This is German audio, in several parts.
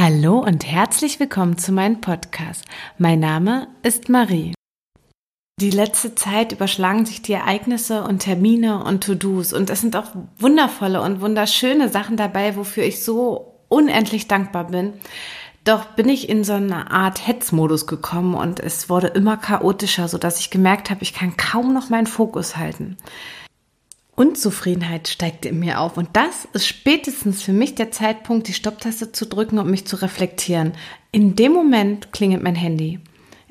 und herzlich willkommen zu meinem Podcast. Mein Name ist Marie. Die letzte Zeit überschlagen sich die Ereignisse und Termine und To-Dos und es sind auch wundervolle und wunderschöne Sachen dabei, wofür ich so unendlich dankbar bin. Doch bin ich in so eine Art Hetzmodus gekommen und es wurde immer chaotischer, sodass ich gemerkt habe, ich kann kaum noch meinen Fokus halten. Unzufriedenheit steigt in mir auf und das ist spätestens für mich der Zeitpunkt, die Stopptaste zu drücken und mich zu reflektieren. In dem Moment klingelt mein Handy.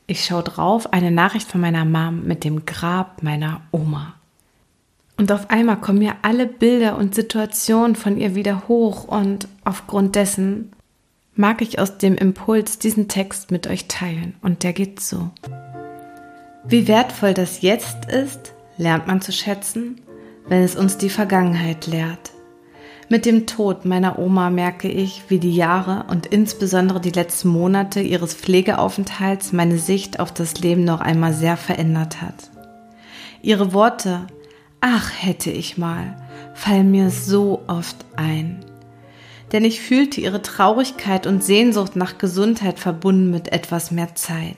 Ich schaue drauf, eine Nachricht von meiner Mom mit dem Grab meiner Oma. Und auf einmal kommen mir alle Bilder und Situationen von ihr wieder hoch und aufgrund dessen mag ich aus dem Impuls diesen Text mit euch teilen und der geht so. Wie wertvoll das Jetzt ist, lernt man zu schätzen wenn es uns die Vergangenheit lehrt. Mit dem Tod meiner Oma merke ich, wie die Jahre und insbesondere die letzten Monate ihres Pflegeaufenthalts meine Sicht auf das Leben noch einmal sehr verändert hat. Ihre Worte, ach hätte ich mal, fallen mir so oft ein. Denn ich fühlte ihre Traurigkeit und Sehnsucht nach Gesundheit verbunden mit etwas mehr Zeit.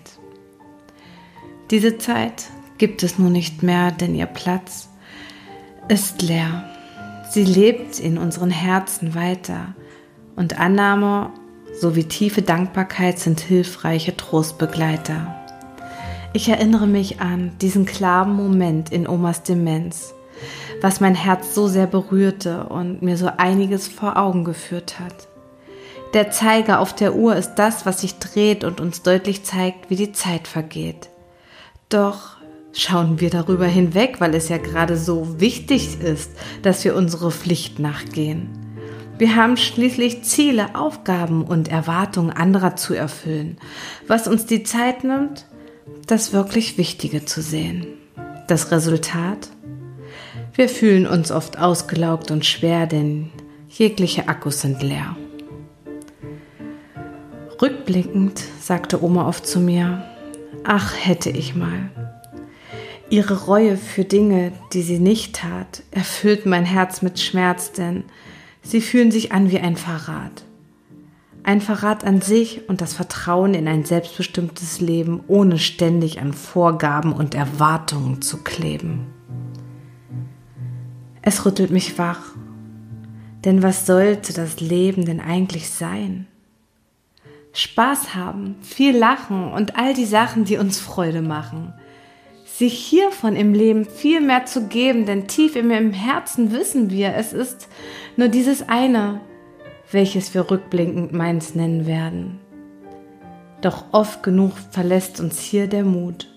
Diese Zeit gibt es nun nicht mehr, denn ihr Platz ist leer. Sie lebt in unseren Herzen weiter und Annahme sowie tiefe Dankbarkeit sind hilfreiche Trostbegleiter. Ich erinnere mich an diesen klaren Moment in Omas Demenz, was mein Herz so sehr berührte und mir so einiges vor Augen geführt hat. Der Zeiger auf der Uhr ist das, was sich dreht und uns deutlich zeigt, wie die Zeit vergeht. Doch schauen wir darüber hinweg, weil es ja gerade so wichtig ist, dass wir unsere Pflicht nachgehen. Wir haben schließlich Ziele, Aufgaben und Erwartungen anderer zu erfüllen, was uns die Zeit nimmt, das wirklich Wichtige zu sehen. Das Resultat? Wir fühlen uns oft ausgelaugt und schwer, denn jegliche Akkus sind leer. Rückblickend sagte Oma oft zu mir, ach hätte ich mal. Ihre Reue für Dinge, die sie nicht tat, erfüllt mein Herz mit Schmerz, denn sie fühlen sich an wie ein Verrat. Ein Verrat an sich und das Vertrauen in ein selbstbestimmtes Leben, ohne ständig an Vorgaben und Erwartungen zu kleben. Es rüttelt mich wach, denn was sollte das Leben denn eigentlich sein? Spaß haben, viel lachen und all die Sachen, die uns Freude machen – sich hiervon im Leben viel mehr zu geben, denn tief in im Herzen wissen wir, es ist nur dieses eine, welches wir rückblickend meins nennen werden. Doch oft genug verlässt uns hier der Mut.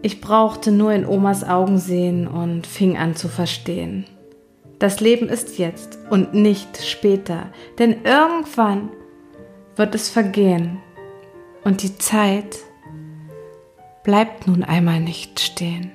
Ich brauchte nur in Omas Augen sehen und fing an zu verstehen. Das Leben ist jetzt und nicht später, denn irgendwann wird es vergehen und die Zeit bleibt nun einmal nicht stehen.